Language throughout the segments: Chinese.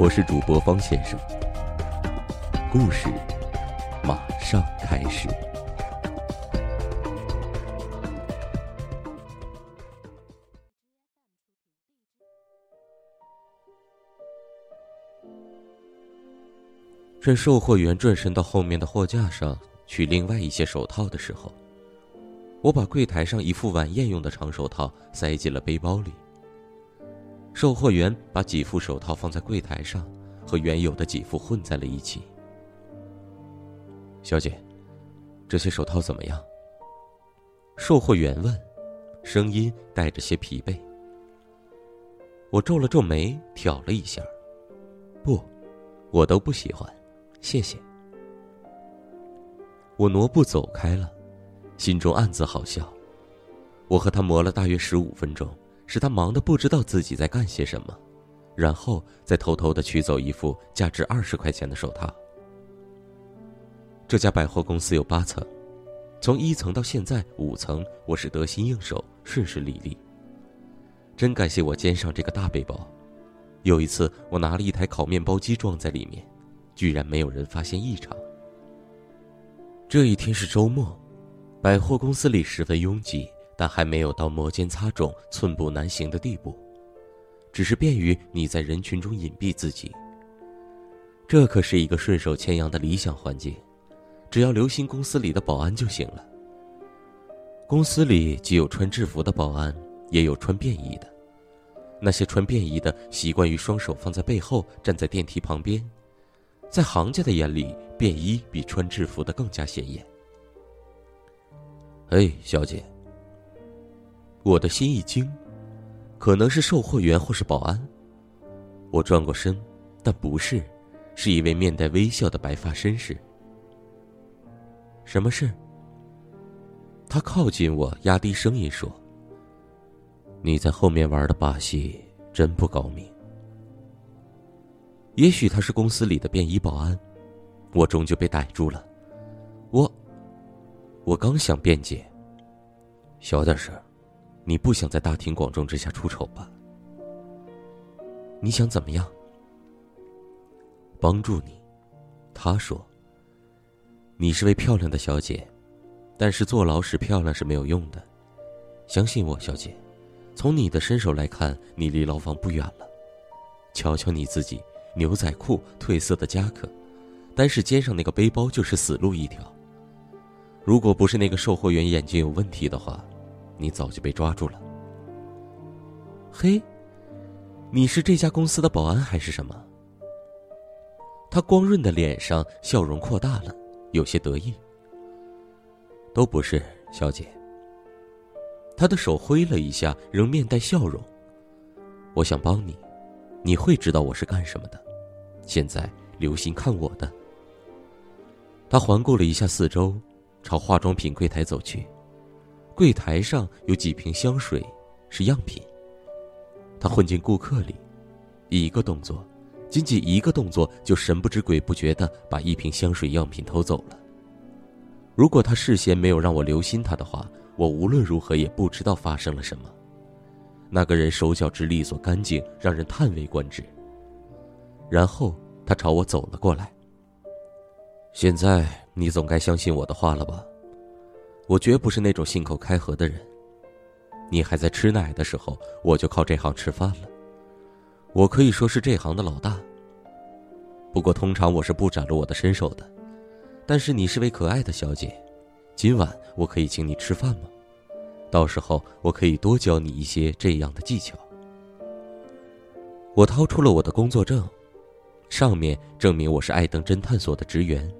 我是主播方先生，故事马上开始。趁售货员转身到后面的货架上取另外一些手套的时候，我把柜台上一副晚宴用的长手套塞进了背包里。售货员把几副手套放在柜台上，和原有的几副混在了一起。小姐，这些手套怎么样？售货员问，声音带着些疲惫。我皱了皱眉，挑了一下，不，我都不喜欢。谢谢。我挪步走开了，心中暗自好笑。我和他磨了大约十五分钟，使他忙得不知道自己在干些什么，然后再偷偷的取走一副价值二十块钱的手套。这家百货公司有八层，从一层到现在五层，我是得心应手，顺顺利利。真感谢我肩上这个大背包，有一次我拿了一台烤面包机装在里面。居然没有人发现异常。这一天是周末，百货公司里十分拥挤，但还没有到摩肩擦踵、寸步难行的地步，只是便于你在人群中隐蔽自己。这可是一个顺手牵羊的理想环境，只要留心公司里的保安就行了。公司里既有穿制服的保安，也有穿便衣的。那些穿便衣的习惯于双手放在背后，站在电梯旁边。在行家的眼里，便衣比穿制服的更加显眼。哎，小姐，我的心一惊，可能是售货员或是保安。我转过身，但不是，是一位面带微笑的白发绅士。什么事？他靠近我，压低声音说：“你在后面玩的把戏真不高明。”也许他是公司里的便衣保安，我终究被逮住了。我，我刚想辩解。小点声，你不想在大庭广众之下出丑吧？你想怎么样？帮助你，他说。你是位漂亮的小姐，但是坐牢时漂亮是没有用的。相信我，小姐，从你的身手来看，你离牢房不远了。瞧瞧你自己。牛仔裤、褪色的夹克，单是肩上那个背包就是死路一条。如果不是那个售货员眼睛有问题的话，你早就被抓住了。嘿，你是这家公司的保安还是什么？他光润的脸上笑容扩大了，有些得意。都不是，小姐。他的手挥了一下，仍面带笑容。我想帮你，你会知道我是干什么的。现在留心看我的。他环顾了一下四周，朝化妆品柜台走去。柜台上有几瓶香水，是样品。他混进顾客里，一个动作，仅仅一个动作，就神不知鬼不觉的把一瓶香水样品偷走了。如果他事先没有让我留心他的话，我无论如何也不知道发生了什么。那个人手脚之利索干净，让人叹为观止。然后他朝我走了过来。现在你总该相信我的话了吧？我绝不是那种信口开河的人。你还在吃奶的时候，我就靠这行吃饭了。我可以说是这行的老大。不过通常我是不展露我的身手的。但是你是位可爱的小姐，今晚我可以请你吃饭吗？到时候我可以多教你一些这样的技巧。我掏出了我的工作证。上面证明我是爱登侦探所的职员，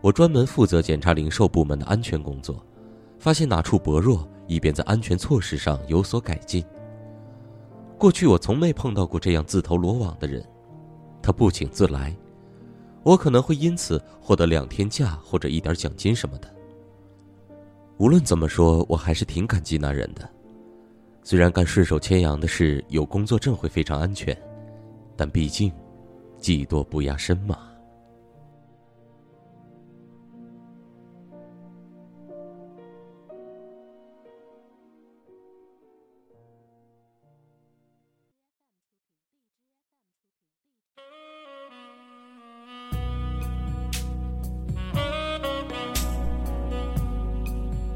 我专门负责检查零售部门的安全工作，发现哪处薄弱，以便在安全措施上有所改进。过去我从没碰到过这样自投罗网的人，他不请自来，我可能会因此获得两天假或者一点奖金什么的。无论怎么说，我还是挺感激那人的。虽然干顺手牵羊的事有工作证会非常安全，但毕竟，技多不压身嘛。